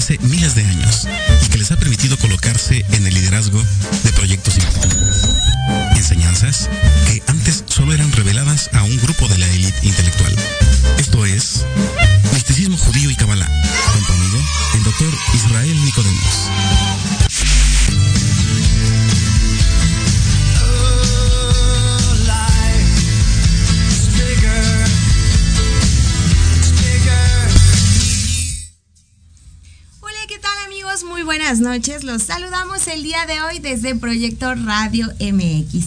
hace miles de años y que les ha permitido colocarse en el liderazgo de proyectos importantes. Enseñanzas que antes solo eran reveladas a un grupo de la élite intelectual. Saludamos el día de hoy desde Proyecto Radio MX.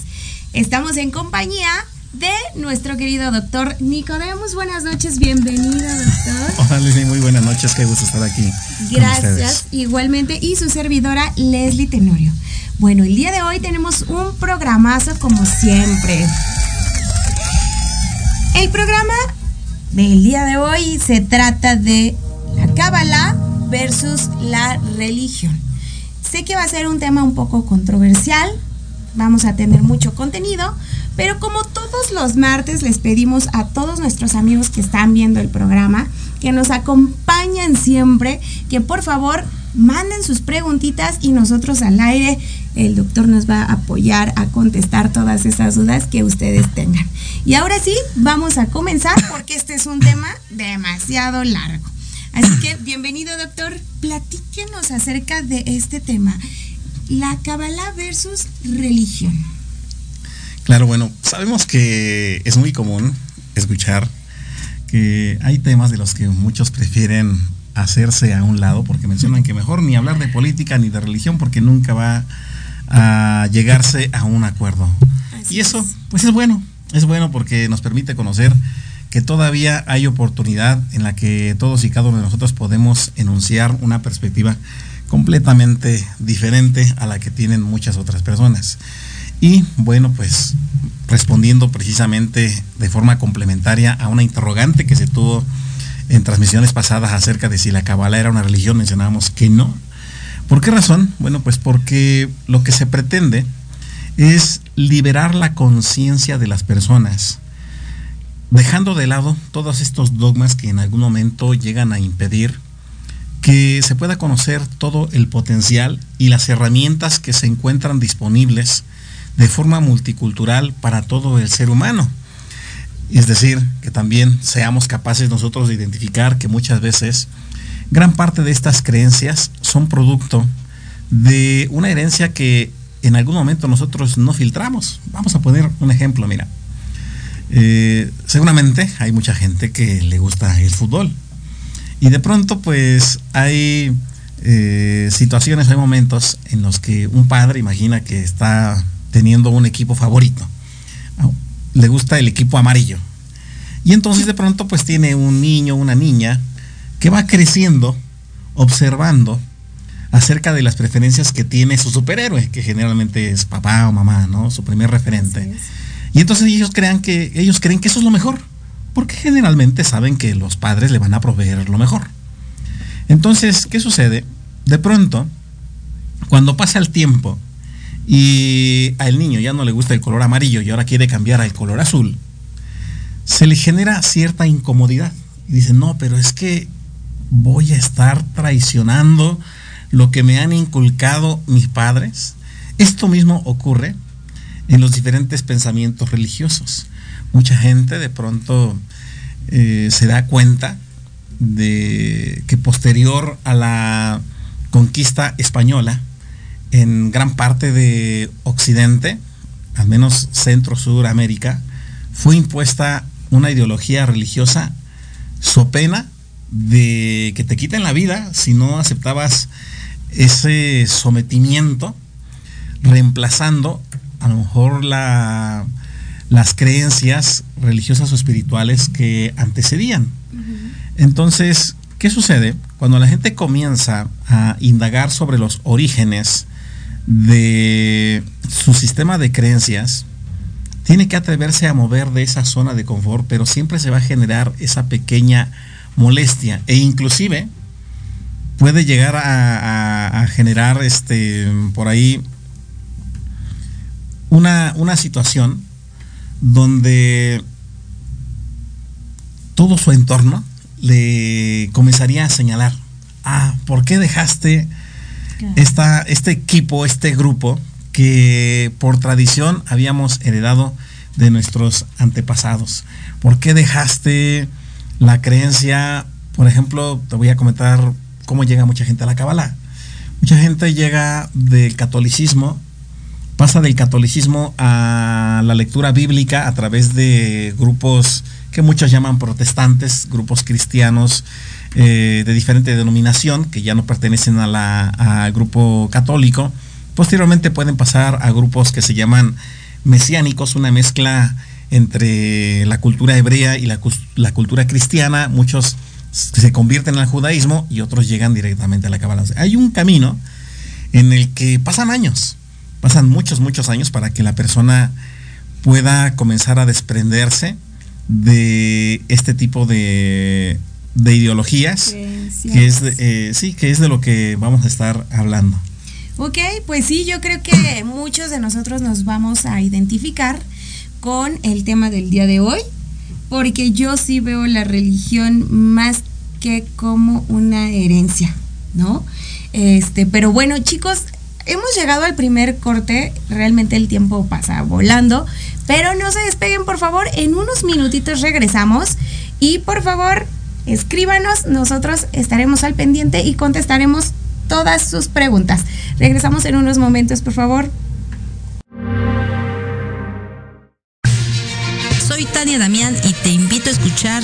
Estamos en compañía de nuestro querido doctor Nicodemus. Buenas noches, bienvenido doctor. Hola Leslie, muy buenas noches, qué gusto estar aquí. Gracias, igualmente. Y su servidora Leslie Tenorio. Bueno, el día de hoy tenemos un programazo como siempre. El programa del día de hoy se trata de la Cábala versus la religión. Sé que va a ser un tema un poco controversial, vamos a tener mucho contenido, pero como todos los martes les pedimos a todos nuestros amigos que están viendo el programa que nos acompañen siempre, que por favor manden sus preguntitas y nosotros al aire, el doctor nos va a apoyar a contestar todas esas dudas que ustedes tengan. Y ahora sí, vamos a comenzar porque este es un tema demasiado largo. Así que bienvenido doctor, platíquenos acerca de este tema, la Kabbalah versus religión. Claro, bueno, sabemos que es muy común escuchar que hay temas de los que muchos prefieren hacerse a un lado porque mencionan que mejor ni hablar de política ni de religión porque nunca va a llegarse a un acuerdo. Así y eso, es. pues es bueno, es bueno porque nos permite conocer que todavía hay oportunidad en la que todos y cada uno de nosotros podemos enunciar una perspectiva completamente diferente a la que tienen muchas otras personas. Y bueno, pues respondiendo precisamente de forma complementaria a una interrogante que se tuvo en transmisiones pasadas acerca de si la Kabbalah era una religión, mencionábamos que no. ¿Por qué razón? Bueno, pues porque lo que se pretende es liberar la conciencia de las personas, dejando de lado todos estos dogmas que en algún momento llegan a impedir que se pueda conocer todo el potencial y las herramientas que se encuentran disponibles de forma multicultural para todo el ser humano. Es decir, que también seamos capaces nosotros de identificar que muchas veces gran parte de estas creencias son producto de una herencia que en algún momento nosotros no filtramos. Vamos a poner un ejemplo, mira. Eh, seguramente hay mucha gente que le gusta el fútbol. Y de pronto pues hay eh, situaciones, hay momentos en los que un padre imagina que está teniendo un equipo favorito. Le gusta el equipo amarillo. Y entonces de pronto pues tiene un niño, una niña, que va creciendo observando acerca de las preferencias que tiene su superhéroe, que generalmente es papá o mamá, ¿no? Su primer referente. Y entonces ellos crean que ellos creen que eso es lo mejor, porque generalmente saben que los padres le van a proveer lo mejor. Entonces, ¿qué sucede? De pronto, cuando pasa el tiempo y al niño ya no le gusta el color amarillo y ahora quiere cambiar al color azul, se le genera cierta incomodidad. Y dice, no, pero es que voy a estar traicionando lo que me han inculcado mis padres. Esto mismo ocurre en los diferentes pensamientos religiosos. Mucha gente de pronto eh, se da cuenta de que posterior a la conquista española, en gran parte de Occidente, al menos Centro Sur América, fue impuesta una ideología religiosa so pena de que te quiten la vida si no aceptabas ese sometimiento, reemplazando a lo mejor la, las creencias religiosas o espirituales que antecedían. Entonces, ¿Qué sucede? Cuando la gente comienza a indagar sobre los orígenes de su sistema de creencias, tiene que atreverse a mover de esa zona de confort, pero siempre se va a generar esa pequeña molestia e inclusive puede llegar a, generar este por ahí una, una situación donde todo su entorno le comenzaría a señalar, ah, ¿por qué dejaste esta, este equipo, este grupo que por tradición habíamos heredado de nuestros antepasados? ¿Por qué dejaste la creencia, por ejemplo, te voy a comentar cómo llega mucha gente a la Kabbalah? Mucha gente llega del catolicismo, pasa del catolicismo a la lectura bíblica a través de grupos que muchos llaman protestantes, grupos cristianos eh, de diferente denominación, que ya no pertenecen a al grupo católico. Posteriormente pueden pasar a grupos que se llaman mesiánicos, una mezcla entre la cultura hebrea y la, cultura cristiana. Muchos se convierten al judaísmo y otros llegan directamente a la Kabbalah. Hay un camino en el que pasan años, pasan muchos, muchos años para que la persona pueda comenzar a desprenderse de este tipo de, de ideologías, que es, eh, sí, que es de lo que vamos a estar hablando. Ok, pues sí, yo creo que muchos de nosotros nos vamos a identificar con el tema del día de hoy, porque yo sí veo la religión más que como una herencia, ¿no? Este, pero bueno, chicos, hemos llegado al primer corte, realmente el tiempo pasa volando, pero no se despeguen por favor, en unos minutitos regresamos y por favor escríbanos, nosotros estaremos al pendiente y contestaremos todas sus preguntas. Regresamos en unos momentos, por favor. Soy Tania Damián y te invito a escuchar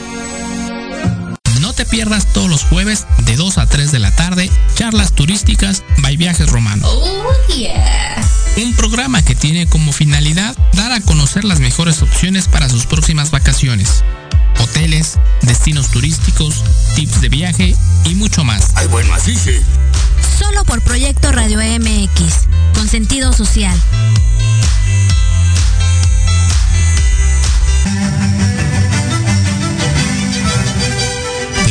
No te pierdas todos los jueves de 2 a 3 de la tarde charlas turísticas by Viajes Romanos. Oh, yeah un programa que tiene como finalidad dar a conocer las mejores opciones para sus próximas vacaciones. Hoteles, destinos turísticos, tips de viaje y mucho más. Ay, bueno, así sí. Solo por Proyecto Radio MX, con sentido social.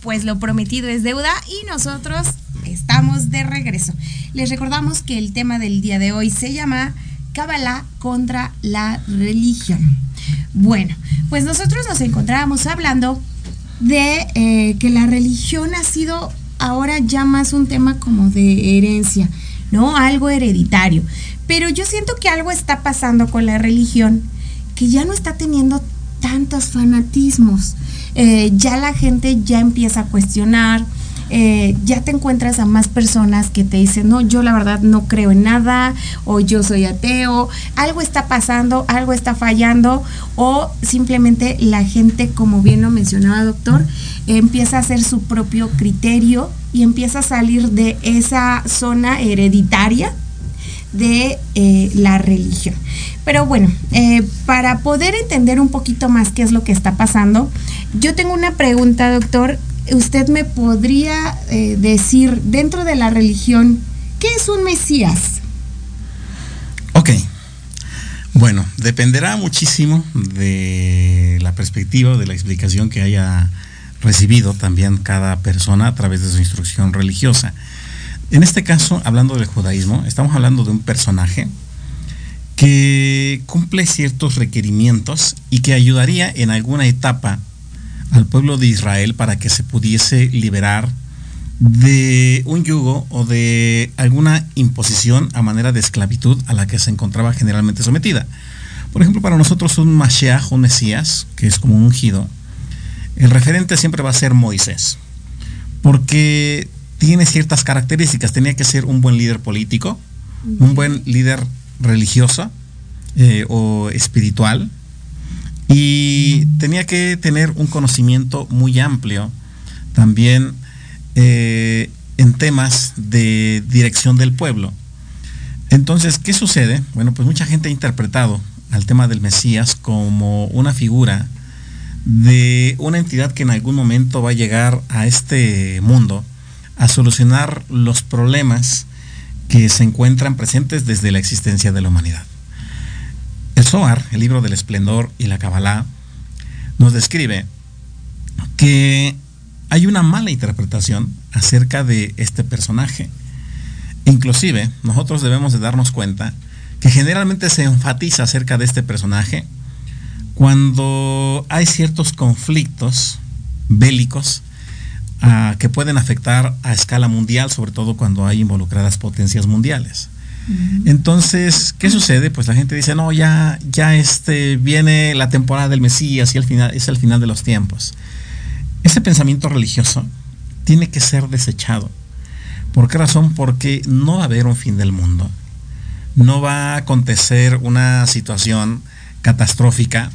Pues lo prometido es deuda y nosotros estamos de regreso. Les recordamos que el tema del día de hoy se llama Kabbalah contra la religión. Bueno, pues nosotros nos encontrábamos hablando de eh, que la religión ha sido ahora ya más un tema como de herencia, ¿no? Algo hereditario. Pero yo siento que algo está pasando con la religión, que ya no está teniendo tantos fanatismos. Eh, ya la gente ya empieza a cuestionar, eh, ya te encuentras a más personas que te dicen, no, yo la verdad no creo en nada, o yo soy ateo, algo está pasando, algo está fallando, o simplemente la gente, como bien lo mencionaba doctor, empieza a hacer su propio criterio y empieza a salir de esa zona hereditaria de eh, la religión. Pero bueno, eh, para poder entender un poquito más qué es lo que está pasando, yo tengo una pregunta, doctor, usted me podría eh, decir dentro de la religión, ¿qué es un Mesías? Ok. Bueno, dependerá muchísimo de la perspectiva, de la explicación que haya recibido también cada persona a través de su instrucción religiosa. En este caso, hablando del judaísmo, estamos hablando de un personaje que cumple ciertos requerimientos y que ayudaría en alguna etapa al pueblo de Israel para que se pudiese liberar de un yugo o de alguna imposición a manera de esclavitud a la que se encontraba generalmente sometida. Por ejemplo, para nosotros un Mashiach, un Mesías, que es como un ungido, el referente siempre va a ser Moisés, porque tiene ciertas características. Tenía que ser un buen líder político, un buen líder religioso eh, o espiritual, y tenía que tener un conocimiento muy amplio también eh, en temas de dirección del pueblo. Entonces, ¿qué sucede? Bueno, pues mucha gente ha interpretado al tema del Mesías como una figura de una entidad que en algún momento va a llegar a este mundo a solucionar los problemas que se encuentran presentes desde la existencia de la humanidad. El Zohar, el libro del esplendor y la Kabbalah, nos describe que hay una mala interpretación acerca de este personaje. Inclusive, nosotros debemos de darnos cuenta que generalmente se enfatiza acerca de este personaje cuando hay ciertos conflictos bélicos ah, que pueden afectar a escala mundial, sobre todo cuando hay involucradas potencias mundiales. Entonces, ¿qué sucede? Pues la gente dice, no, ya, ya este, viene la temporada del Mesías y al final, es el final de los tiempos. Ese pensamiento religioso tiene que ser desechado. ¿Por qué razón? Porque no va a haber un fin del mundo. No va a acontecer una situación catastrófica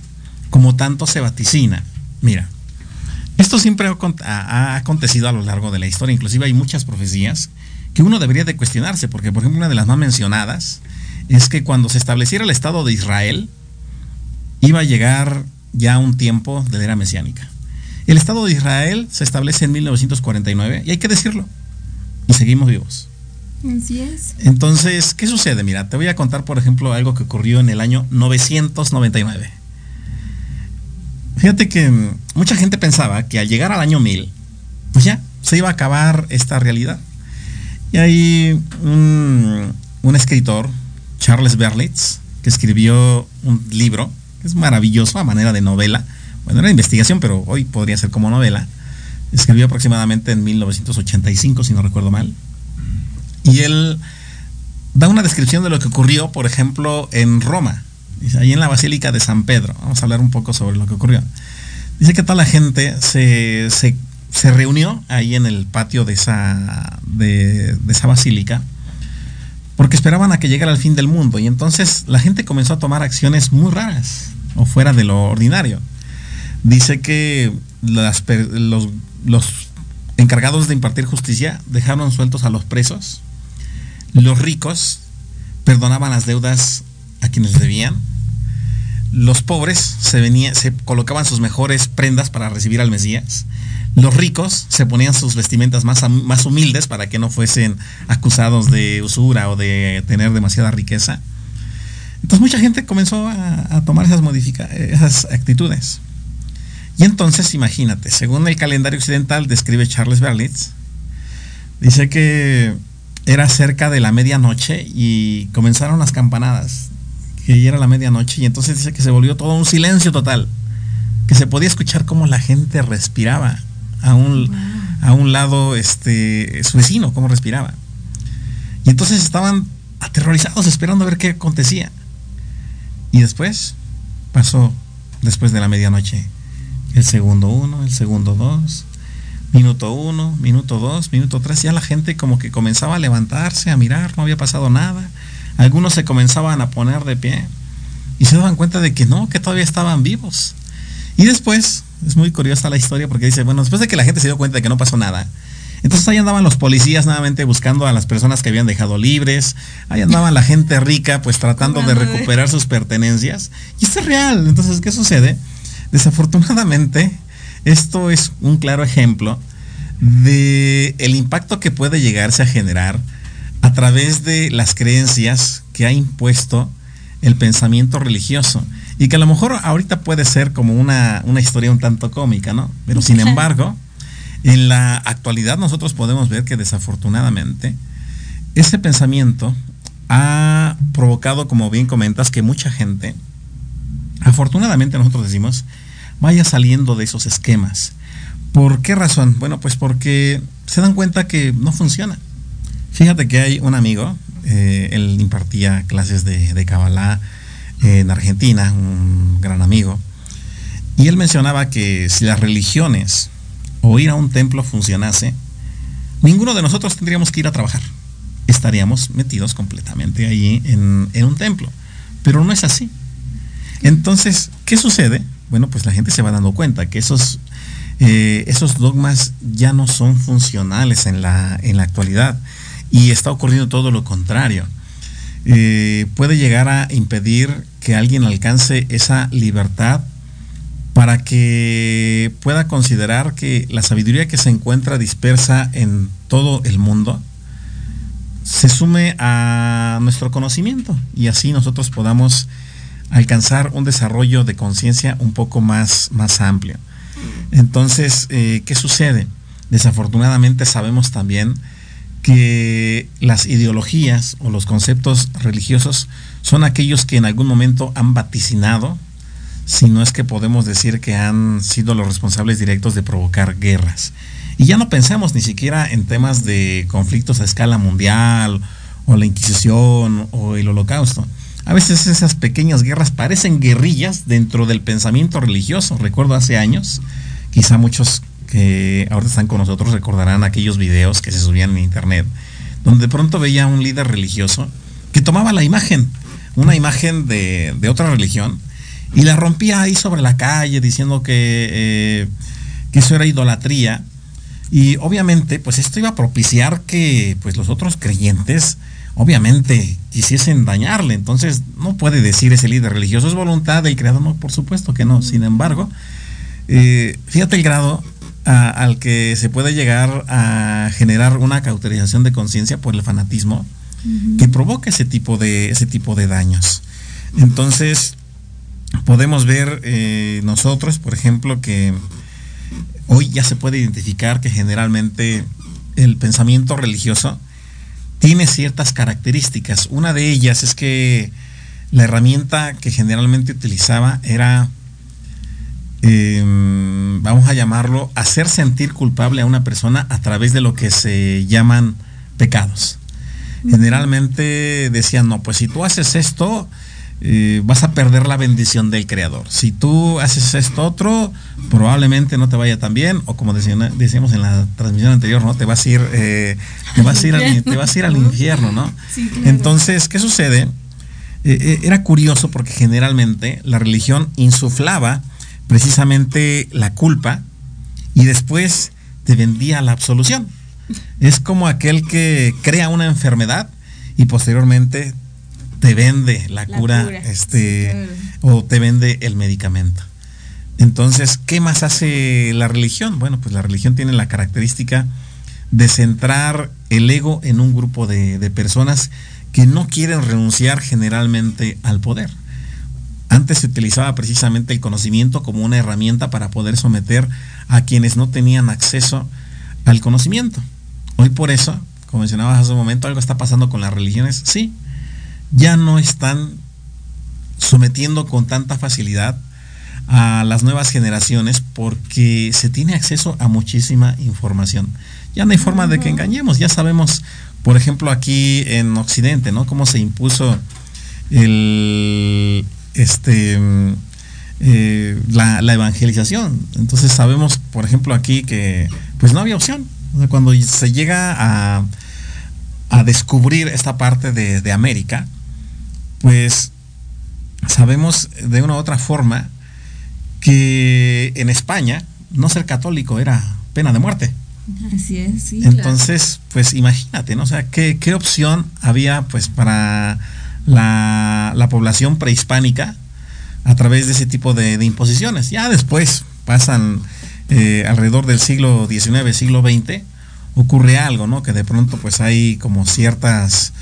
como tanto se vaticina. Mira, esto siempre ha, acontecido a lo largo de la historia. Inclusive hay muchas profecías que uno debería de cuestionarse, porque por ejemplo una de las más mencionadas es que cuando se estableciera el Estado de Israel, iba a llegar ya un tiempo de la era mesiánica. El Estado de Israel se establece en 1949, y hay que decirlo, y seguimos vivos. Así es. Entonces, ¿qué sucede? Mira, te voy a contar, por ejemplo, algo que ocurrió en el año 999. Fíjate que mucha gente pensaba que al llegar al año 1000, pues ya, se iba a acabar esta realidad. Y hay un, escritor, Charles Berlitz, que escribió un libro, que es maravilloso a manera de novela. Bueno, era investigación, pero hoy podría ser como novela. Escribió aproximadamente en 1985, si no recuerdo mal. Y él da una descripción de lo que ocurrió, por ejemplo, en Roma. Dice, ahí en la Basílica de San Pedro. Vamos a hablar un poco sobre lo que ocurrió. Dice que toda la gente se, se se reunió ahí en el patio de esa, de, esa basílica porque esperaban a que llegara el fin del mundo. Y entonces la gente comenzó a tomar acciones muy raras o fuera de lo ordinario. Dice que los, los encargados de impartir justicia dejaron sueltos a los presos. Los ricos perdonaban las deudas a quienes debían. Los pobres se, venía, se colocaban sus mejores prendas para recibir al Mesías. Los ricos se ponían sus vestimentas más, más humildes para que no fuesen acusados de usura o de tener demasiada riqueza. Entonces mucha gente comenzó a, tomar esas, esas actitudes. Y entonces, imagínate, según el calendario occidental describe Charles Berlitz, dice que era cerca de la medianoche y comenzaron las campanadas, que ya era la medianoche, y entonces dice que se volvió todo un silencio total, que se podía escuchar cómo la gente respiraba a un, a un lado este, su vecino, cómo respiraba. Y entonces estaban aterrorizados esperando a ver qué acontecía. Y después pasó, después de la medianoche, el segundo uno, el segundo dos, minuto uno, minuto dos, minuto tres, ya la gente como que comenzaba a levantarse, a mirar, no había pasado nada. Algunos se comenzaban a poner de pie y se daban cuenta de que no, que todavía estaban vivos. Y después, es muy curiosa la historia porque dice, bueno, después de que la gente se dio cuenta de que no pasó nada, entonces ahí andaban los policías nuevamente buscando a las personas que habían dejado libres, ahí andaba la gente rica pues tratando de recuperar sus pertenencias. Y esto es real, entonces, ¿qué sucede? Desafortunadamente, esto es un claro ejemplo de el impacto que puede llegarse a generar a través de las creencias que ha impuesto el pensamiento religioso. Y que a lo mejor ahorita puede ser como una, una historia un tanto cómica, ¿no? Pero sin embargo, en la actualidad nosotros podemos ver que desafortunadamente ese pensamiento ha provocado, como bien comentas, que mucha gente, afortunadamente nosotros decimos, vaya saliendo de esos esquemas. ¿Por qué razón? Bueno, pues porque se dan cuenta que no funciona. Fíjate que hay un amigo, eh, él impartía clases de, de Kabbalah en Argentina, un gran amigo, y él mencionaba que si las religiones o ir a un templo funcionase, ninguno de nosotros tendríamos que ir a trabajar. Estaríamos metidos completamente ahí en, un templo. Pero no es así. Entonces, ¿qué sucede? Bueno, pues la gente se va dando cuenta que esos, eh, dogmas ya no son funcionales en la actualidad y está ocurriendo todo lo contrario. Eh, puede llegar a impedir que alguien alcance esa libertad para que pueda considerar que la sabiduría que se encuentra dispersa en todo el mundo se sume a nuestro conocimiento y así nosotros podamos alcanzar un desarrollo de conciencia un poco más, más amplio. Entonces, eh, ¿qué sucede? Desafortunadamente sabemos también que las ideologías o los conceptos religiosos son aquellos que en algún momento han vaticinado, si no es que podemos decir que han sido los responsables directos de provocar guerras. Y ya no pensamos ni siquiera en temas de conflictos a escala mundial o la Inquisición o el Holocausto a veces esas pequeñas guerras parecen guerrillas dentro del pensamiento religioso. Recuerdo hace años, quizá muchos ahora están con nosotros recordarán aquellos videos que se subían en internet, donde de pronto veía un líder religioso que tomaba la imagen, una imagen de, otra religión, y la rompía ahí sobre la calle diciendo que, eh, que eso era idolatría. Y obviamente, pues esto iba a propiciar que pues, los otros creyentes obviamente quisiesen dañarle. Entonces no puede decir ese líder religioso, es voluntad del creador. No, por supuesto que no. Sin embargo, eh, fíjate el grado al que se puede llegar a generar una cauterización de conciencia por el fanatismo que provoca ese tipo de, ese tipo de daños. Entonces, podemos ver eh, nosotros, por ejemplo, que hoy ya se puede identificar que generalmente el pensamiento religioso tiene ciertas características. Una de ellas es que la herramienta que generalmente utilizaba era, em, vamos a llamarlo, hacer sentir culpable a una persona a través de lo que se llaman pecados. Generalmente decían, no, pues si tú haces esto, eh, vas a perder la bendición del creador. Si tú haces esto otro, probablemente no te vaya tan bien, o como decíamos en la transmisión anterior, ¿no? Te vas a ir, eh, te vas a ir, al, te vas a ir al infierno, ¿no? Entonces, ¿qué sucede? Eh, era curioso porque generalmente la religión insuflaba precisamente la culpa y después te vendía la absolución. Es como aquel que crea una enfermedad y posteriormente te vende la, cura, este, o te vende el medicamento. Entonces, ¿qué más hace la religión? Bueno, pues la religión tiene la característica de centrar el ego en un grupo de, de personas que no quieren renunciar generalmente al poder. Antes se utilizaba precisamente el conocimiento como una herramienta para poder someter a quienes no tenían acceso al conocimiento. Hoy por eso, como mencionabas hace un momento, algo está pasando con las religiones. Sí, ya no están sometiendo con tanta facilidad a las nuevas generaciones porque se tiene acceso a muchísima información. Ya no hay forma de que engañemos, ya sabemos por ejemplo, aquí en Occidente, ¿no? Cómo se impuso el, este, eh, la, evangelización. Entonces sabemos, por ejemplo, aquí que pues no había opción. cuando se llega a, a descubrir esta parte de, de, América, pues sabemos de una u otra forma que en España no ser católico era pena de muerte. Así es, sí. Entonces, pues imagínate, ¿no? O sea, ¿qué, ¿qué, opción había pues para la, la, población prehispánica a través de ese tipo de, imposiciones? Ya después pasan eh, alrededor del siglo XIX, siglo XX, ocurre algo, ¿no? Que de pronto pues hay como ciertas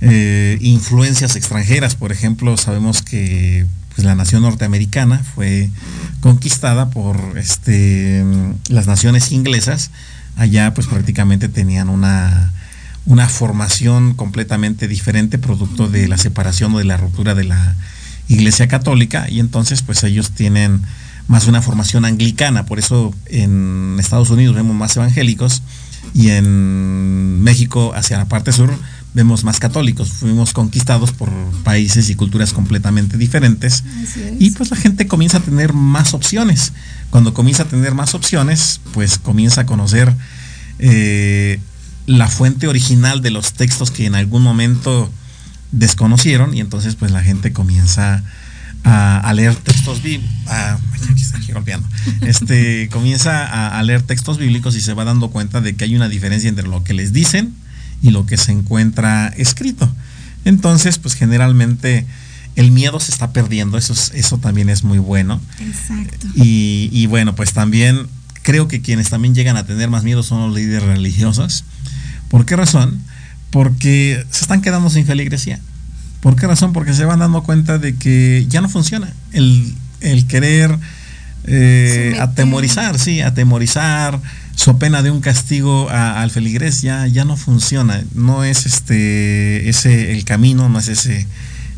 eh, influencias extranjeras, por ejemplo, sabemos que pues, la nación norteamericana fue conquistada por este, las naciones inglesas, allá pues prácticamente tenían una, una formación completamente diferente, producto de la separación o de la ruptura de la Iglesia Católica, y entonces pues ellos tienen más una formación anglicana, por eso en Estados Unidos vemos más evangélicos y en México hacia la parte sur vemos más católicos, fuimos conquistados por países y culturas completamente diferentes. Y pues la gente comienza a tener más opciones. Cuando comienza a tener más opciones, pues comienza a conocer eh, la fuente original de los textos que en algún momento desconocieron y entonces pues la gente comienza a, leer textos bíblicos, este, comienza a leer textos bíblicos y se va dando cuenta de que hay una diferencia entre lo que les dicen y lo que se encuentra escrito. Entonces, pues generalmente el miedo se está perdiendo, eso, eso también es muy bueno. Exacto. Y, bueno, pues también creo que quienes también llegan a tener más miedo son los líderes religiosos. ¿Por qué razón? Porque se están quedando sin feligresía. ¿Por qué razón? Porque se van dando cuenta de que ya no funciona. El, querer eh, atemorizar, sí, atemorizar, so pena de un castigo al feligrés ya, ya no funciona. No es este ese el camino, no es ese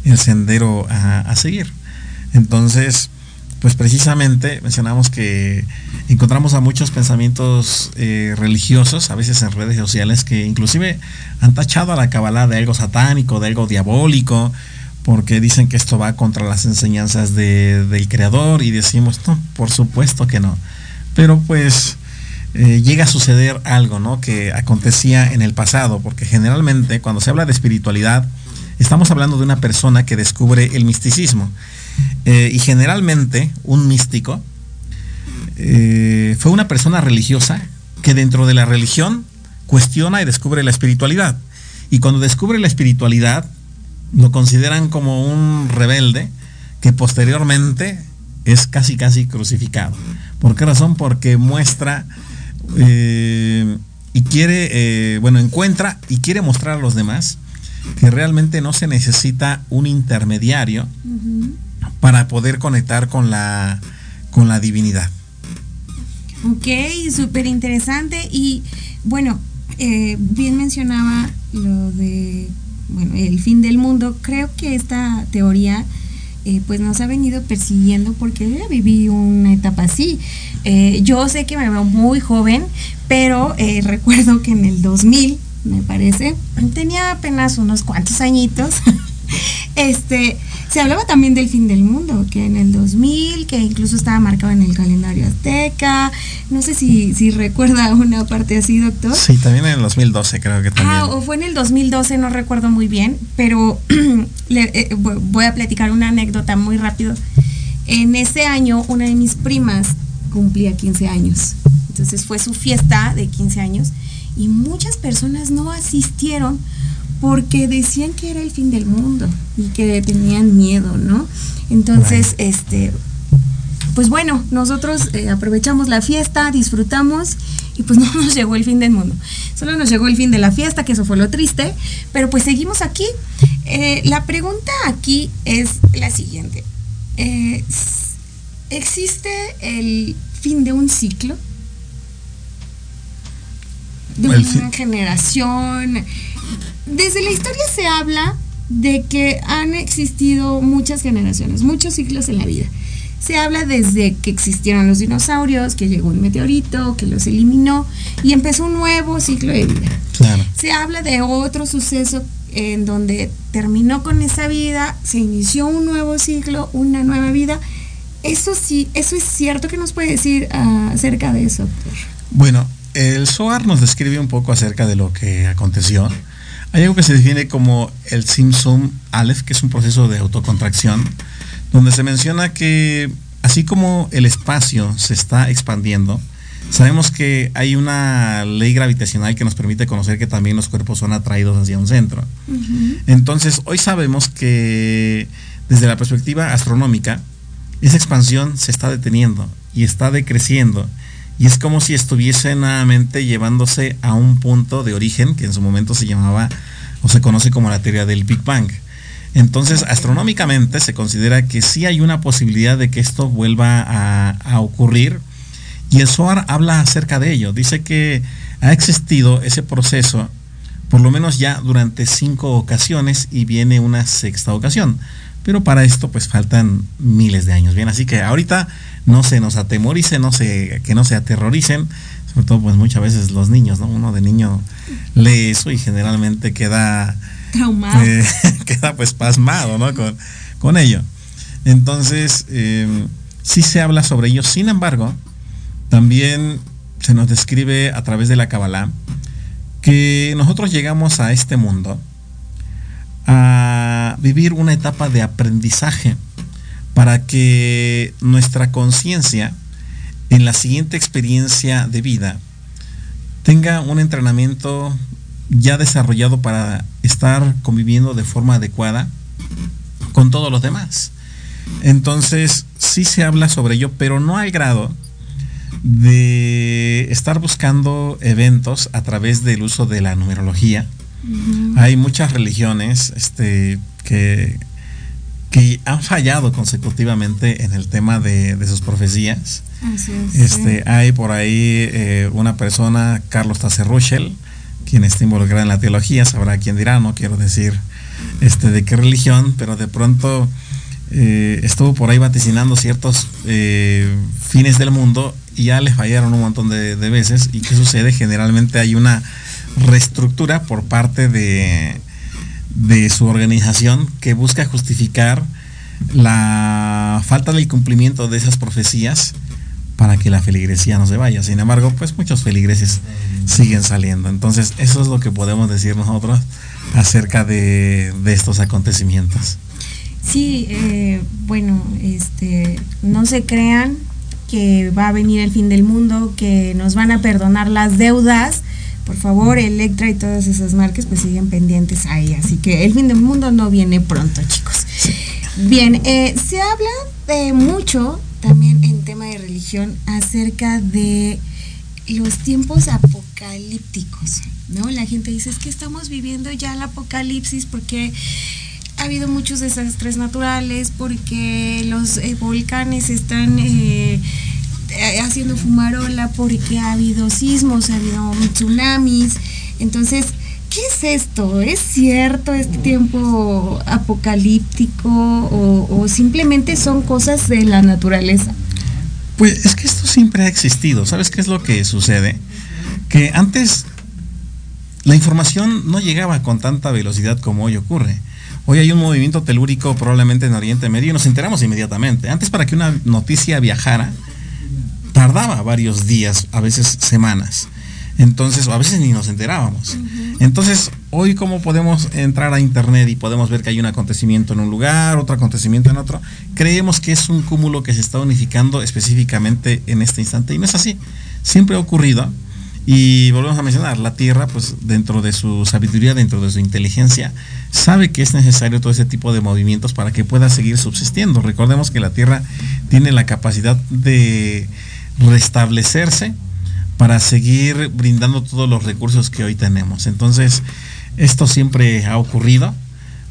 el sendero a, seguir. Entonces, pues precisamente mencionamos que encontramos a muchos pensamientos eh, religiosos, a veces en redes sociales, que inclusive han tachado a la Kabbalah de algo satánico, de algo diabólico, porque dicen que esto va contra las enseñanzas del Creador y decimos, no, por supuesto que no. Pero pues eh, llega a suceder algo, ¿no? Que acontecía en el pasado, porque generalmente cuando se habla de espiritualidad, estamos hablando de una persona que descubre el misticismo. Eh, y generalmente un místico eh, fue una persona religiosa que dentro de la religión cuestiona y descubre la espiritualidad. Y cuando descubre la espiritualidad, lo consideran como un rebelde que posteriormente es casi casi crucificado. ¿Por qué razón? Porque muestra eh, y quiere, bueno, encuentra y quiere mostrar a los demás que realmente no se necesita un intermediario para poder conectar con la, con la divinidad. Ok, súper interesante. Y bueno, eh, bien mencionaba lo de bueno, el fin del mundo. Creo que esta teoría eh, pues nos ha venido persiguiendo porque yo viví una etapa así. Eh, yo sé que me veo muy joven, pero eh, recuerdo que en el 2000, me parece, tenía apenas unos cuantos añitos. este, se hablaba también del fin del mundo, que en el 2000, que incluso estaba marcado en el calendario azteca. No sé si, si recuerda una parte así, doctor. Sí, también en el 2012 creo que también. Ah, o fue en el 2012, no recuerdo muy bien, pero le, eh, voy a platicar una anécdota muy rápido. En ese año, una de mis primas cumplía 15 años. Entonces fue su fiesta de 15 años y muchas personas no asistieron porque decían que era el fin del mundo y que tenían miedo, ¿no? Entonces, este, pues bueno, nosotros eh, aprovechamos la fiesta, disfrutamos y pues no nos llegó el fin del mundo. Solo nos llegó el fin de la fiesta, que eso fue lo triste, pero pues seguimos aquí. Eh, la pregunta aquí es la siguiente. Eh, ¿Existe el fin de un ciclo? De una generación desde la historia se habla de que han existido muchas generaciones, muchos ciclos en la vida. Se habla desde que existieron los dinosaurios, que llegó un meteorito, que los eliminó y empezó un nuevo ciclo de vida. se habla de otro suceso en donde terminó con esa vida, se inició un nuevo ciclo, una nueva vida. Eso sí, eso es cierto que nos puede decir ah, acerca de eso, doctor. Bueno, el SOAR nos describe un poco acerca de lo que aconteció. Hay algo que se define como el Simsum Aleph, que es un proceso de autocontracción, donde se menciona que así como el espacio se está expandiendo, sabemos que hay una ley gravitacional que nos permite conocer que también los cuerpos son atraídos hacia un centro. Entonces, hoy sabemos que desde la perspectiva astronómica, esa expansión se está deteniendo y está decreciendo y es como si estuviese nuevamente llevándose a un punto de origen que en su momento se llamaba o se conoce como la teoría del Big Bang. Entonces, astronómicamente se considera que sí hay una posibilidad de que esto vuelva a, ocurrir y el SOAR habla acerca de ello. Dice que ha existido ese proceso por lo menos ya durante cinco ocasiones y viene una sexta ocasión. Pero para esto pues faltan miles de años. Bien, así que ahorita no se nos atemoricen, no se, que no se aterroricen, sobre todo pues muchas veces los niños, ¿no? Uno de niño lee eso y generalmente queda traumado. Eh, queda pues pasmado, ¿no? Con, con ello. Entonces, eh, sí se habla sobre ello. Sin embargo, también se nos describe a través de la Kabbalah que nosotros llegamos a este mundo a vivir una etapa de aprendizaje para que nuestra conciencia en la siguiente experiencia de vida tenga un entrenamiento ya desarrollado para estar conviviendo de forma adecuada con todos los demás. Entonces, sí se habla sobre ello, pero no al grado de estar buscando eventos a través del uso de la numerología. Hay muchas religiones este, que que han fallado consecutivamente en el tema de, sus profecías. este, Hay por ahí eh, una persona, Carlos Tasserruchel, quien está involucrado en la teología, sabrá quién dirá, no quiero decir este, de qué religión, pero de pronto eh, estuvo por ahí vaticinando ciertos eh, fines del mundo y ya le fallaron un montón de, de veces. ¿Y qué sucede? Generalmente hay una reestructura por parte de de su organización que busca justificar la falta del cumplimiento de esas profecías para que la feligresía no se vaya. Sin embargo, pues muchos feligreses siguen saliendo. Entonces, eso es lo que podemos decir nosotros acerca de, estos acontecimientos. Sí, eh, bueno, este, no se crean que va a venir el fin del mundo, que nos van a perdonar las deudas por favor, Electra y todas esas marcas pues siguen pendientes ahí. Así que el fin del mundo no viene pronto, chicos. Bien, eh, se habla de mucho también en tema de religión acerca de los tiempos apocalípticos, ¿no? La gente dice, es que estamos viviendo ya el apocalipsis porque ha habido muchos desastres naturales, porque los eh, volcanes están... Eh, haciendo fumarola porque ha habido sismos, ha habido tsunamis. Entonces, ¿qué es esto? ¿Es cierto este tiempo apocalíptico o, simplemente son cosas de la naturaleza? Pues es que esto siempre ha existido. ¿Sabes qué es lo que sucede? Que antes la información no llegaba con tanta velocidad como hoy ocurre. Hoy hay un movimiento telúrico probablemente en Oriente Medio y nos enteramos inmediatamente. Antes para que una noticia viajara, tardaba varios días, a veces semanas. Entonces, a veces ni nos enterábamos. Entonces, hoy cómo podemos entrar a internet y podemos ver que hay un acontecimiento en un lugar, otro acontecimiento en otro, creemos que es un cúmulo que se está unificando específicamente en este instante y no es así. Siempre ha ocurrido y volvemos a mencionar, la Tierra, pues dentro de su sabiduría, dentro de su inteligencia, sabe que es necesario todo ese tipo de movimientos para que pueda seguir subsistiendo. Recordemos que la Tierra tiene la capacidad de restablecerse para seguir brindando todos los recursos que hoy tenemos. Entonces, esto siempre ha ocurrido.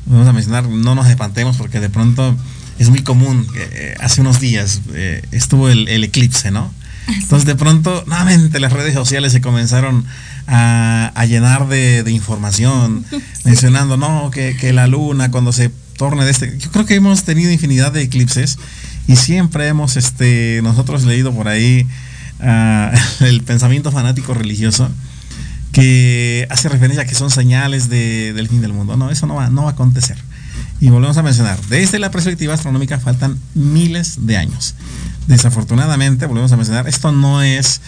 Vamos a mencionar, no nos espantemos porque de pronto es muy común. Eh, hace unos días eh, estuvo el, eclipse, ¿no? Entonces de pronto, nuevamente las redes sociales se comenzaron a, llenar de, información, mencionando, no, que, que, la luna cuando se torne de este... Yo creo que hemos tenido infinidad de eclipses y siempre hemos este, nosotros leído por ahí ah, el pensamiento fanático religioso que hace referencia a que son señales del fin del mundo. No, eso no va, no va a acontecer. Y volvemos a mencionar, desde la perspectiva astronómica faltan miles de años. Desafortunadamente, volvemos a mencionar, esto no es,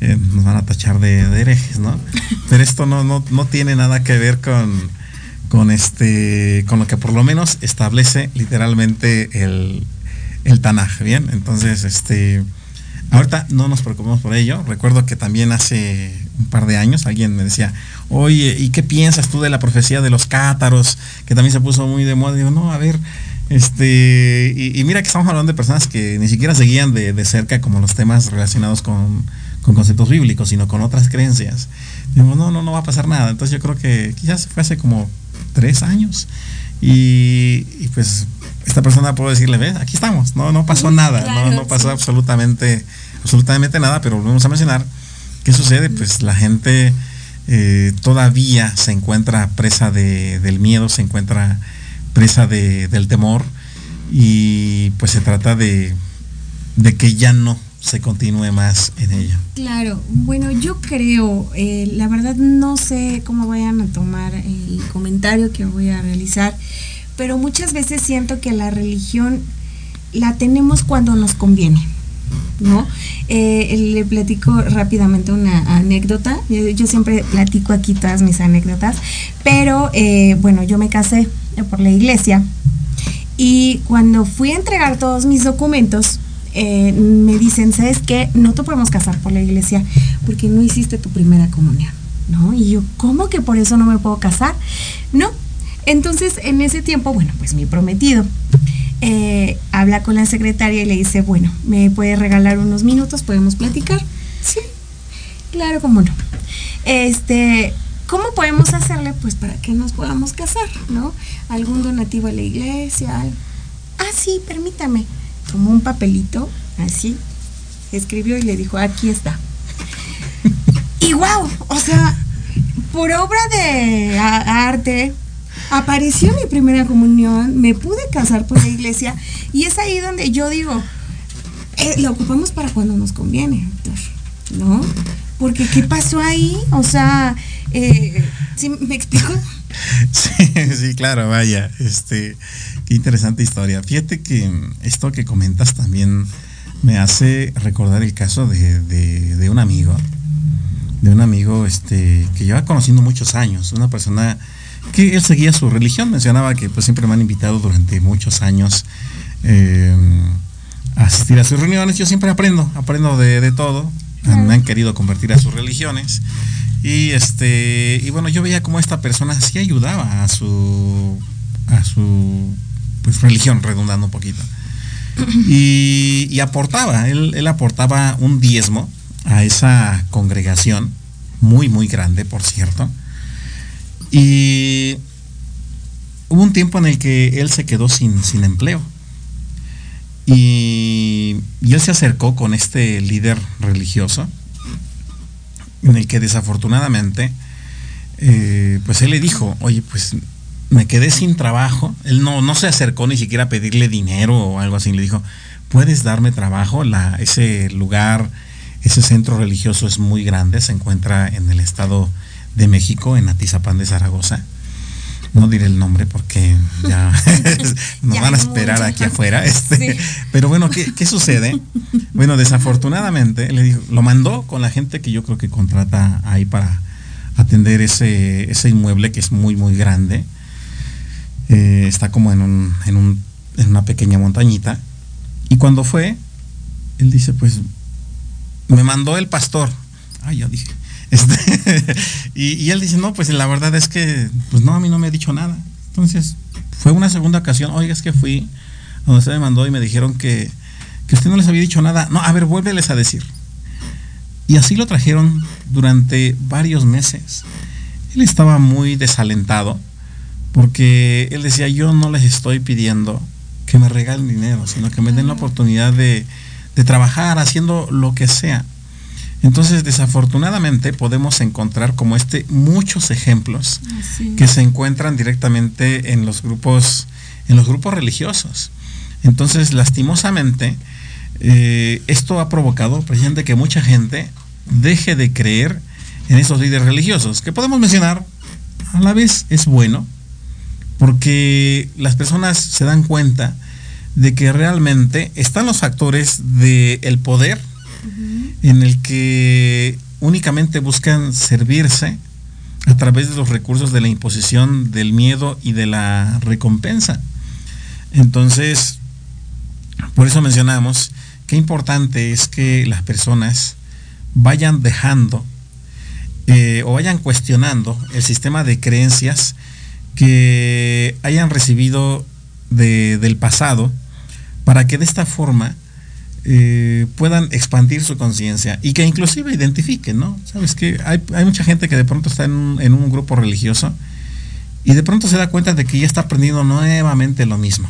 eh, nos van a tachar de, herejes, ¿no? Pero esto no, no, no tiene nada que ver con, con, este, con lo que por lo menos establece literalmente el, el Tanaj, ¿bien? Entonces, este, ahorita no nos preocupemos por ello. Recuerdo que también hace un par de años alguien me decía, oye, ¿y qué piensas tú de la profecía de los cátaros? Que también se puso muy de moda. digo, no, a ver, este, y, mira que estamos hablando de personas que ni siquiera seguían de, de cerca como los temas relacionados con, con, conceptos bíblicos, sino con otras creencias. Digo, no, no, no va a pasar nada. Entonces yo creo que quizás fue hace como tres años. Y, pues esta persona puedo decirle, ves, aquí estamos, no, no pasó nada, no, no pasó absolutamente, absolutamente nada, pero volvemos a mencionar, ¿qué sucede? Pues la gente eh, todavía se encuentra presa del miedo, se encuentra presa del temor y pues se trata de, de que ya no se continúe más en ella. Claro, bueno, yo creo, eh, la verdad no sé cómo vayan a tomar el comentario que voy a realizar, pero muchas veces siento que la religión la tenemos cuando nos conviene. ¿no? Eh, le platico rápidamente una anécdota. Yo, siempre platico aquí todas mis anécdotas, pero eh, bueno, yo me casé por la iglesia y cuando fui a entregar todos mis documentos, eh, me dicen, ¿sabes qué? No te podemos casar por la iglesia porque no hiciste tu primera comunión, ¿no? Y yo, ¿cómo que por eso no me puedo casar? No. Entonces, en ese tiempo, bueno, pues mi prometido eh, habla con la secretaria y le dice, bueno, ¿me puede regalar unos minutos? ¿Podemos platicar? Sí, claro, cómo no. Este, ¿cómo podemos hacerle? Pues para que nos podamos casar, ¿no? Algún donativo a la iglesia. Ah, sí, permítame tomó un papelito, así, escribió y le dijo, aquí está. y wow, o sea, por obra de arte, apareció mi primera comunión, me pude casar por la iglesia y es ahí donde yo digo, eh, lo ocupamos para cuando nos conviene, ¿no? Porque ¿qué pasó ahí? O sea, eh, ¿sí ¿me explico? Sí, sí, claro, vaya. Este, Qué interesante historia. Fíjate que esto que comentas también me hace recordar el caso de, un amigo, de un amigo este, que lleva conociendo muchos años, una persona que él seguía su religión, mencionaba que pues siempre me han invitado durante muchos años eh, a asistir a sus reuniones, yo siempre aprendo, aprendo de, todo, me han querido convertir a sus religiones y este y bueno yo veía como esta persona sí ayudaba a su a su pues religión, redundando un poquito. Y, aportaba, él, él, aportaba un diezmo a esa congregación, muy, muy grande, por cierto. Y hubo un tiempo en el que él se quedó sin, sin empleo. Y, y, él se acercó con este líder religioso, en el que desafortunadamente, eh, pues él le dijo, oye, pues me quedé sin trabajo. Él no, no se acercó ni siquiera a pedirle dinero o algo así. Le dijo, ¿puedes darme trabajo? Ese lugar, ese centro religioso es muy grande. Se encuentra en el estado de México, en Atizapán de Zaragoza. No diré el nombre porque ya nos van a esperar aquí afuera. Este, Pero bueno, ¿qué, ¿qué, sucede? Bueno, desafortunadamente, le dijo, lo mandó con la gente que yo creo que contrata ahí para atender ese, ese inmueble que es muy, muy grande eh, está como en, un, en, un, en una pequeña montañita. Y cuando fue, él dice, pues, me mandó el pastor. Ah, ya dije. Este, y, él dice, no, pues la verdad es que, pues no, a mí no me ha dicho nada. Entonces, fue una segunda ocasión, oiga, es que fui donde usted me mandó y me dijeron que, que usted no les había dicho nada. No, a ver, vuélveles a decir. Y así lo trajeron durante varios meses. Él estaba muy desalentado porque él decía, yo no les estoy pidiendo que me regalen dinero, sino que me den la oportunidad de, trabajar haciendo lo que sea. Entonces, desafortunadamente, podemos encontrar como este muchos ejemplos que se encuentran directamente en los grupos, en los grupos religiosos. Entonces, lastimosamente, eh, esto ha provocado precisamente que mucha gente deje de creer en esos líderes religiosos, que podemos mencionar, a la vez es bueno, porque las personas se dan cuenta de que realmente están los factores del poder en el que únicamente buscan servirse a través de los recursos de la imposición del miedo y de la recompensa. Entonces, por eso mencionamos qué importante es que las personas vayan dejando eh, o vayan cuestionando el sistema de creencias que hayan recibido del pasado para que de esta forma eh, puedan expandir su conciencia y que inclusive identifiquen, ¿no? Sabes que hay, mucha gente que de pronto está en un, grupo religioso y de pronto se da cuenta de que ya está aprendiendo nuevamente lo mismo.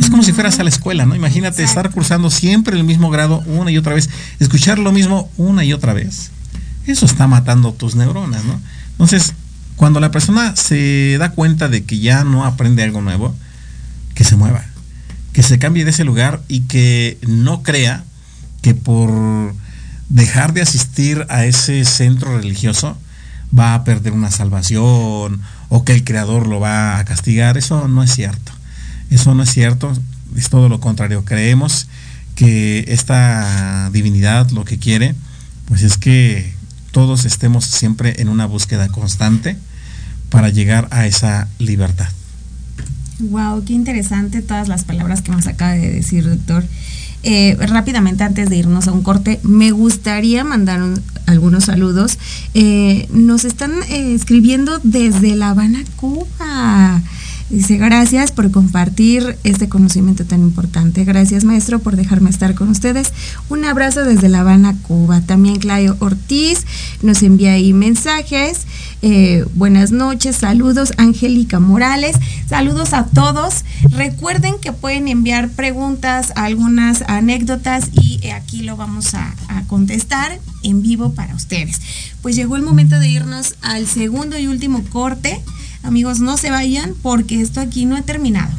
Es como si fueras a la escuela, ¿no? Imagínate estar cursando siempre el mismo grado una y otra vez, escuchar lo mismo una y otra vez. Eso está matando tus neuronas, ¿no? Entonces, cuando la persona se da cuenta de que ya no aprende algo nuevo, que se mueva, que se cambie de ese lugar y que no crea que por dejar de asistir a ese centro religioso va a perder una salvación o que el creador lo va a castigar. Eso no es cierto. Eso no es cierto. Es todo lo contrario. Creemos que esta divinidad lo que quiere, pues es que todos estemos siempre en una búsqueda constante para llegar a esa libertad. Wow, qué interesante todas las palabras que nos acaba de decir, doctor. Eh, rápidamente, antes de irnos a un corte, me gustaría mandar algunos saludos. Eh, nos están eh, escribiendo desde La Habana, Cuba. Dice, gracias por compartir este conocimiento tan importante. Gracias, maestro, por dejarme estar con ustedes. Un abrazo desde La Habana, Cuba. También Claudio Ortiz nos envía ahí mensajes. Eh, buenas noches, saludos. Angélica Morales, saludos a todos. Recuerden que pueden enviar preguntas, algunas anécdotas y eh, aquí lo vamos a contestar en vivo para ustedes. Pues llegó el momento de irnos al segundo y último corte. Amigos, no se vayan porque esto aquí no ha terminado.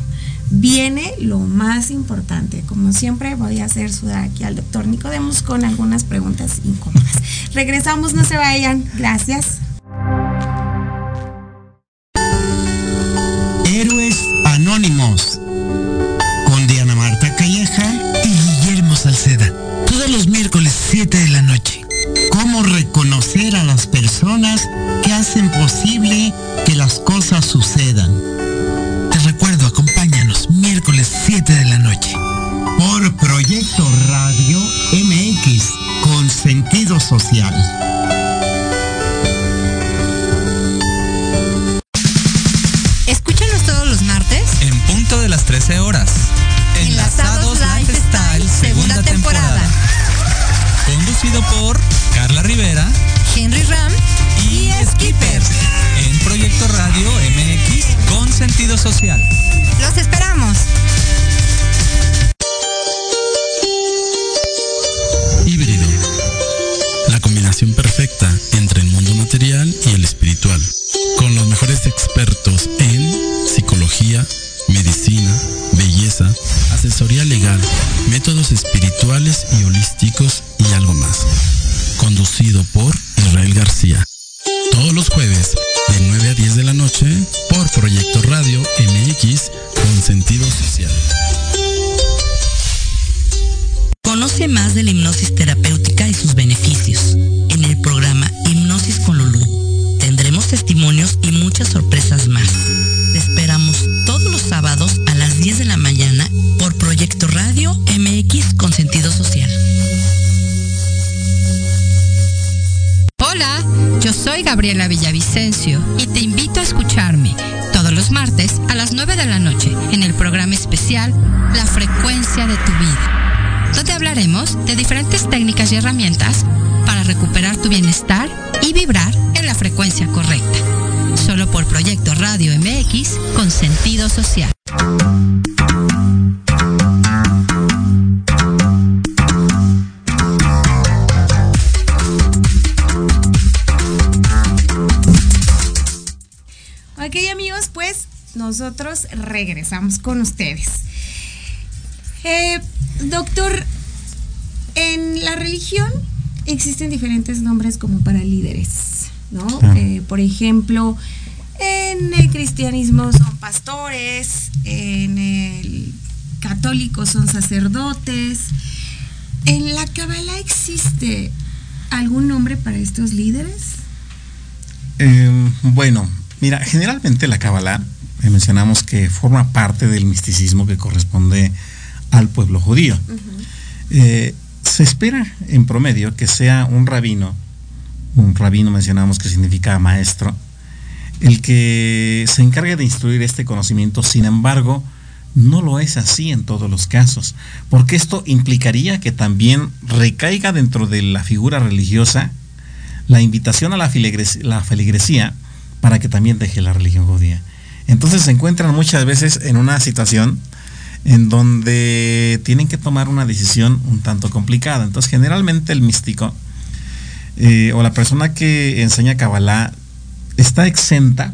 Viene lo más importante. Como siempre, voy a hacer sudar aquí al doctor Nicodemos con algunas preguntas incómodas. Regresamos, no se vayan. Gracias. Héroes Anónimos con Diana Marta Calleja y Guillermo Salceda. Todos los miércoles 7 de la noche. ¿Cómo reconocer a las personas que hacen posible que las cosas sucedan. Te recuerdo, acompáñanos miércoles 7 de la noche. Por Proyecto Radio MX con sentido social. 13 horas. Enlazados, Lifestyle, segunda temporada. Conducido por Carla Rivera, Henry Ram y, Skipper. En Proyecto Radio MX con sentido social. Los esperamos. Legal, métodos espirituales y holísticos con ustedes. Eh, doctor, en la religión existen diferentes nombres como para líderes. ¿no? Eh, por ejemplo, en el cristianismo son pastores, en el católico son sacerdotes. ¿En la Kabbalah existe algún nombre para estos líderes? Em, bueno, mira, generalmente la Kabbalah, mencionamos que forma parte del misticismo que corresponde al pueblo judío. Eh, se espera en promedio que sea un rabino, un rabino mencionamos que significa maestro, el que se encargue de instruir este conocimiento, sin embargo, no lo es así en todos los casos, porque esto implicaría que también recaiga dentro de la figura religiosa la invitación a la, la feligresía para que también deje la religión judía. Entonces se encuentran muchas veces en una situación en donde tienen que tomar una decisión un tanto complicada. Entonces generalmente el místico eh, o la persona que enseña Kabbalah está exenta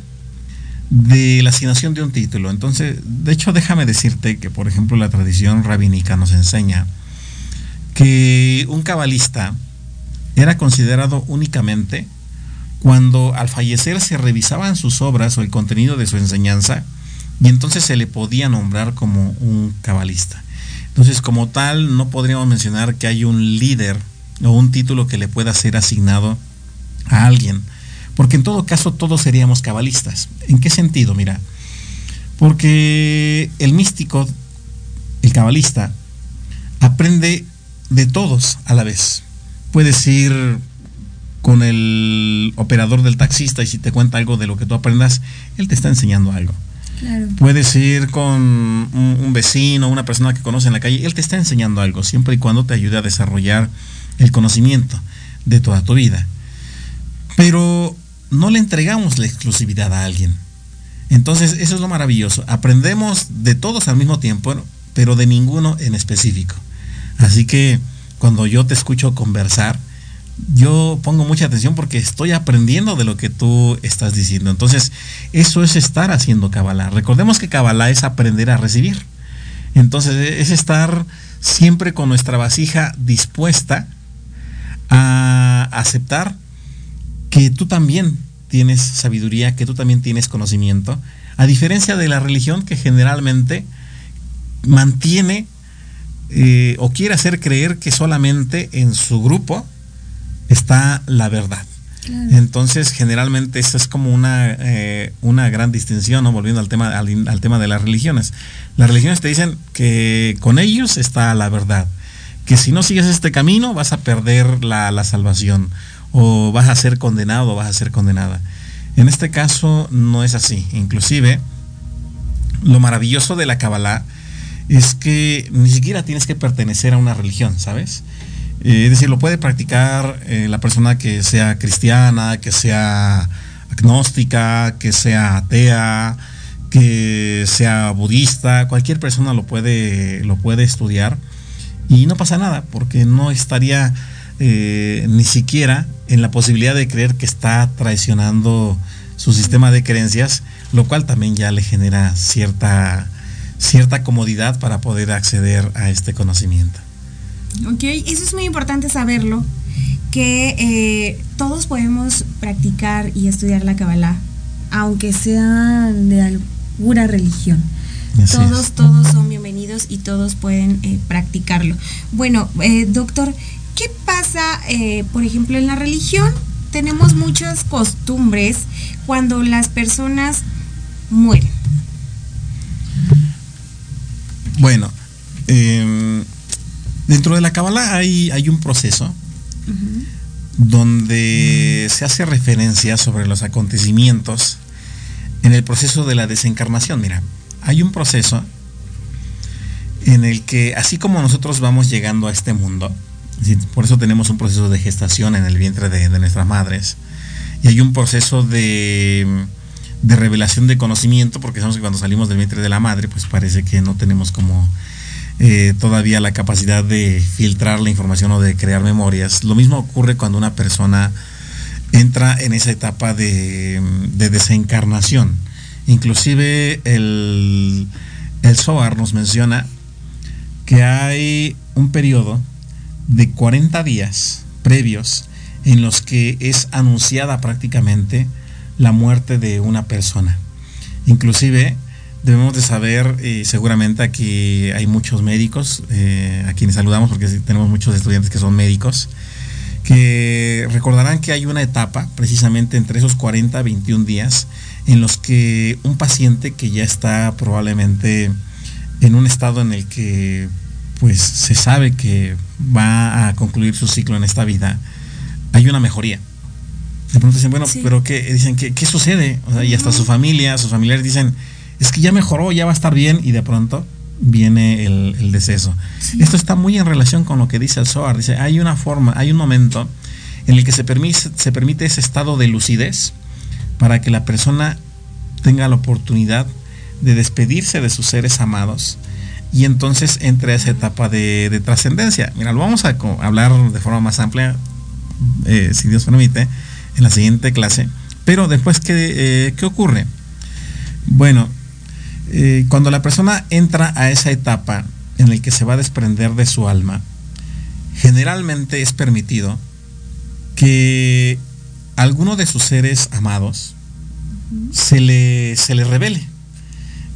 de la asignación de un título. Entonces, de hecho, déjame decirte que, por ejemplo, la tradición rabínica nos enseña que un cabalista era considerado únicamente cuando al fallecer se revisaban sus obras o el contenido de su enseñanza y entonces se le podía nombrar como un cabalista. Entonces, como tal, no podríamos mencionar que hay un líder o un título que le pueda ser asignado a alguien, porque en todo caso todos seríamos cabalistas. ¿En qué sentido? Mira, porque el místico, el cabalista, aprende de todos a la vez. Puedes ir con el operador del taxista y si te cuenta algo de lo que tú aprendas, él te está enseñando algo. Puedes ir con un, vecino, una persona que conoce en la calle, él te está enseñando algo, siempre y cuando te ayude a desarrollar el conocimiento de toda tu vida. Pero no le entregamos la exclusividad a alguien. Entonces, eso es lo maravilloso. Aprendemos de todos al mismo tiempo, pero de ninguno en específico. Así que cuando yo te escucho conversar, yo pongo mucha atención porque estoy aprendiendo de lo que tú estás diciendo. Entonces, eso es estar haciendo Kabbalah. Recordemos que Kabbalah es aprender a recibir. Entonces, es estar siempre con nuestra vasija dispuesta a aceptar que tú también tienes sabiduría, que tú también tienes conocimiento, a diferencia de la religión que generalmente mantiene eh, o quiere hacer creer que solamente en su grupo está la verdad. Entonces, generalmente esa es como una, eh, una gran distinción, ¿no? volviendo al tema, al, tema de las religiones. Las religiones te dicen que con ellos está la verdad, que si no sigues este camino vas a perder la, la salvación, o vas a ser condenado o vas a ser condenada. En este caso no es así. Inclusive, lo maravilloso de la Kabbalah es que ni siquiera tienes que pertenecer a una religión, ¿sabes? Es decir, lo puede practicar eh, la persona que sea cristiana, que sea agnóstica, que sea atea, que sea budista, cualquier persona lo puede, lo puede estudiar y no pasa nada porque no estaría eh, ni siquiera en la posibilidad de creer que está traicionando su sistema de creencias, lo cual también ya le genera cierta, cierta comodidad para poder acceder a este conocimiento. Ok, eso es muy importante saberlo, que eh, todos podemos practicar y estudiar la Kabbalah, aunque sean de alguna religión. todos, todos son bienvenidos y todos pueden eh, practicarlo. Bueno, eh, doctor, ¿qué pasa, por ejemplo, en la religión? Tenemos muchas costumbres cuando las personas mueren. Bueno, eh, Dentro de la Kabbalah hay, hay un proceso donde se hace referencia sobre los acontecimientos en el proceso de la desencarnación. Mira, hay un proceso en el que así como nosotros vamos llegando a este mundo, por eso tenemos un proceso de gestación en el vientre de, nuestras madres, y hay un proceso de, de, revelación de conocimiento, porque sabemos que cuando salimos del vientre de la madre, pues parece que no tenemos como eh, todavía la capacidad de filtrar la información o de crear memorias. Lo mismo ocurre cuando una persona entra en esa etapa de, desencarnación. Inclusive el, el SOAR nos menciona que hay un periodo de 40 días previos en los que es anunciada prácticamente la muerte de una persona. Inclusive debemos de saber, y seguramente aquí hay muchos médicos, eh, a quienes saludamos porque tenemos muchos estudiantes que son médicos, que recordarán que hay una etapa precisamente entre esos 40 a 21 días en los que un paciente que ya está probablemente en un estado en el que pues se sabe que va a concluir su ciclo en esta vida, hay una mejoría. De pronto dicen, bueno, pero ¿qué? Dicen, ¿qué, qué sucede? y hasta su familia, sus familiares dicen, es que ya mejoró, ya va a estar bien, y de pronto viene el, deceso. Esto está muy en relación con lo que dice el SOAR. Dice, hay una forma, hay un momento en el que se permite, se permite ese estado de lucidez para que la persona tenga la oportunidad de despedirse de sus seres amados y entonces entre a esa etapa de, trascendencia. Mira, lo vamos a hablar de forma más amplia, eh, si Dios permite, en la siguiente clase. Pero después, ¿qué, eh, ¿qué ocurre? Bueno, eh, cuando la persona entra a esa etapa en la que se va a desprender de su alma, generalmente es permitido que alguno de sus seres amados se le, se le revele.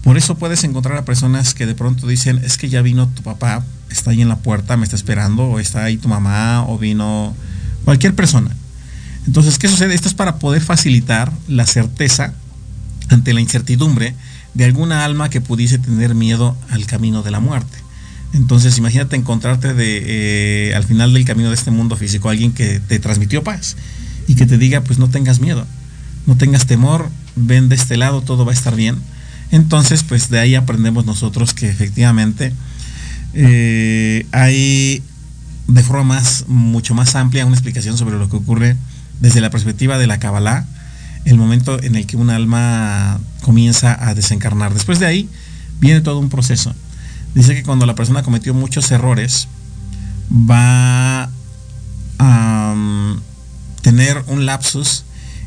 Por eso puedes encontrar a personas que de pronto dicen, es que ya vino tu papá, está ahí en la puerta, me está esperando, o está ahí tu mamá, o vino cualquier persona. Entonces, ¿qué sucede? Esto es para poder facilitar la certeza ante la incertidumbre de alguna alma que pudiese tener miedo al camino de la muerte. Entonces, imagínate encontrarte de, eh, al final del camino de este mundo físico alguien que te transmitió paz y que te diga, pues no tengas miedo, no tengas temor, ven de este lado, todo va a estar bien. Entonces, pues de ahí aprendemos nosotros que efectivamente eh, hay de forma más, mucho más amplia una explicación sobre lo que ocurre desde la perspectiva de la Kabbalah, el momento en el que un alma comienza a desencarnar. Después de ahí viene todo un proceso. Dice que cuando la persona cometió muchos errores, va a um, tener un lapsus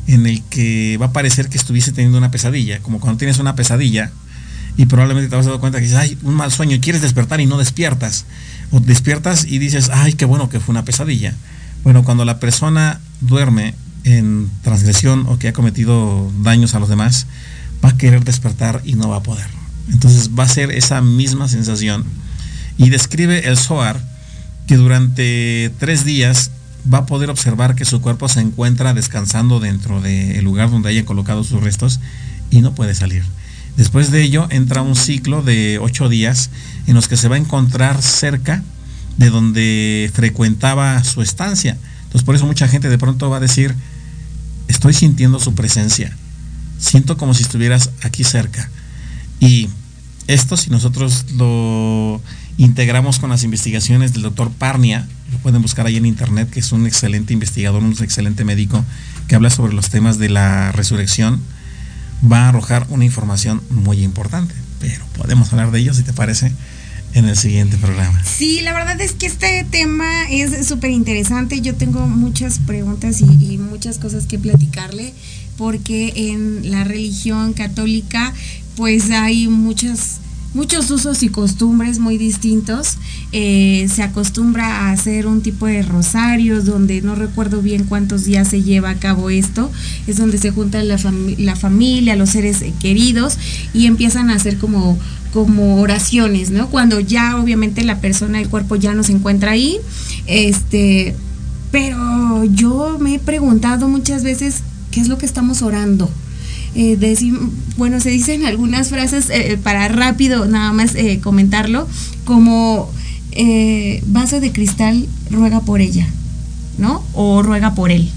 en el que va a parecer que estuviese teniendo una pesadilla, como cuando tienes una pesadilla y probablemente te vas a dar cuenta que dices, ay, un mal sueño, quieres despertar y no despiertas, o despiertas y dices, ay, qué bueno que fue una pesadilla. Bueno, cuando la persona duerme en transgresión o que ha cometido daños a los demás, va a querer despertar y no va a poder. Entonces va a ser esa misma sensación. Y describe el Zohar que durante tres días va a poder observar que su cuerpo se encuentra descansando dentro del lugar donde hayan colocado sus restos y no puede salir. Después de ello entra un ciclo de ocho días en los que se va a encontrar cerca de donde frecuentaba su estancia. Entonces por eso mucha gente de pronto va a decir, estoy sintiendo su presencia, siento como si estuvieras aquí cerca. Y esto si nosotros lo integramos con las investigaciones del doctor Parnia, lo pueden buscar ahí en internet, que es un excelente investigador, un excelente médico que habla sobre los temas de la resurrección, va a arrojar una información muy importante. Pero podemos hablar de ello, si te parece, en el siguiente programa. Sí, la verdad es que este tema es súper interesante. Yo tengo muchas preguntas y, y, muchas cosas que platicarle, porque en la religión católica, pues hay muchas muchos usos y costumbres muy distintos. Eh, se acostumbra a hacer un tipo de rosarios donde no recuerdo bien cuántos días se lleva a cabo esto. Es donde se junta la, la familia, los seres queridos y empiezan a hacer como como oraciones, ¿no? Cuando ya obviamente la persona, el cuerpo ya no se encuentra ahí, este, pero yo me he preguntado muchas veces qué es lo que estamos orando, eh, bueno, se dicen algunas frases eh, para rápido nada más eh, comentarlo, como eh, vaso de cristal ruega por ella, ¿no? O ruega por él.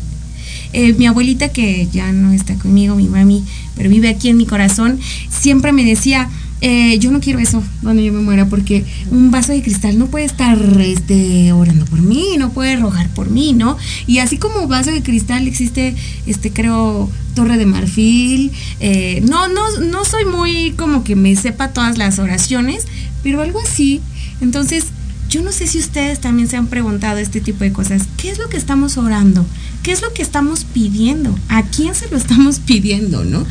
mi abuelita, que ya no está conmigo, mi mami, pero vive aquí en mi corazón, siempre me decía, eh, yo no quiero eso cuando yo me muera porque un vaso de cristal no puede estar este, orando por mí, no puede rogar por mí, ¿no? Y así como vaso de cristal existe, este, creo, torre de marfil. Eh, no, no, no soy muy como que me sepa todas las oraciones, pero algo así. Entonces, yo no sé si ustedes también se han preguntado este tipo de cosas. ¿Qué es lo que estamos orando? ¿Qué es lo que estamos pidiendo? ¿A quién se lo estamos pidiendo, no?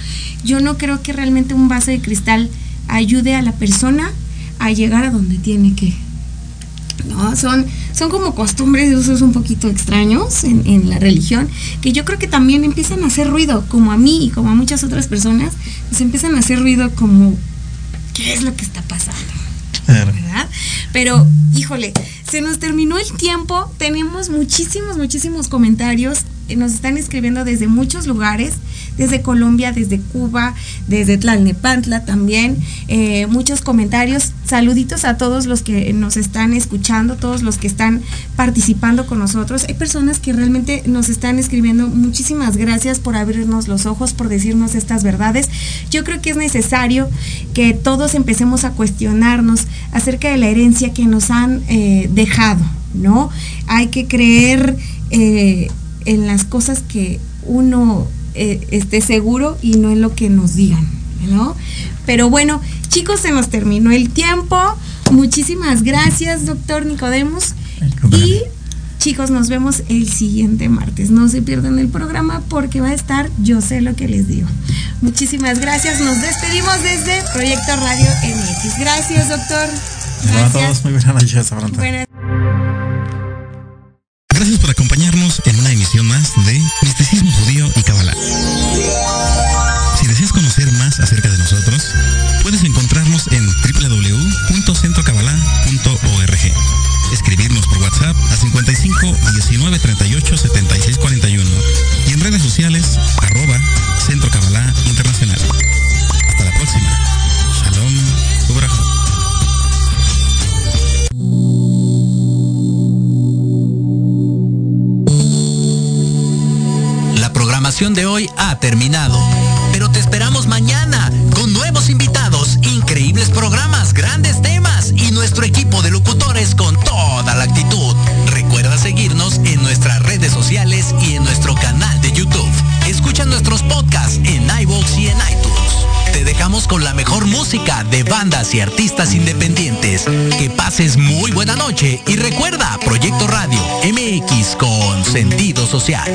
Yo no creo que realmente un vaso de cristal ayude a la persona a llegar a donde tiene que. ¿no? Son, son como costumbres y usos un poquito extraños en, en, la religión, que yo creo que también empiezan a hacer ruido, como a mí y como a muchas otras personas, pues empiezan a hacer ruido como, ¿qué es lo que está pasando? ¿Verdad? Pero, híjole, se nos terminó el tiempo, tenemos muchísimos, muchísimos comentarios, nos están escribiendo desde muchos lugares desde Colombia, desde Cuba, desde Tlalnepantla también. Eh, muchos comentarios. Saluditos a todos los que nos están escuchando, todos los que están participando con nosotros. Hay personas que realmente nos están escribiendo. Muchísimas gracias por abrirnos los ojos, por decirnos estas verdades. Yo creo que es necesario que todos empecemos a cuestionarnos acerca de la herencia que nos han eh, dejado, ¿no? Hay que creer eh, en las cosas que uno eh, esté seguro y no en lo que nos digan, ¿no? Pero bueno, chicos, se nos terminó el tiempo. Muchísimas gracias, doctor Nicodemus. Y chicos, nos vemos el siguiente martes. No se pierdan el programa porque va a estar Yo sé lo que les digo. Muchísimas gracias. Nos despedimos desde Proyecto Radio MX. Gracias, doctor. Gracias. a todos. Muy buenas noches. Buenas. Acerca de nosotros, puedes encontrarnos en www.centrocabalá.org. Escribirnos por WhatsApp a 55 19 38 76 41 y en redes sociales arroba Centro Internacional. Hasta la próxima. Shalom. Ubrajo. de hoy ha terminado. Pero te esperamos mañana sociales y en nuestro canal de YouTube. Escucha nuestros podcasts en iVoox y en iTunes. Te dejamos con la mejor música de bandas y artistas independientes. Que pases muy buena noche y recuerda Proyecto Radio MX con sentido social.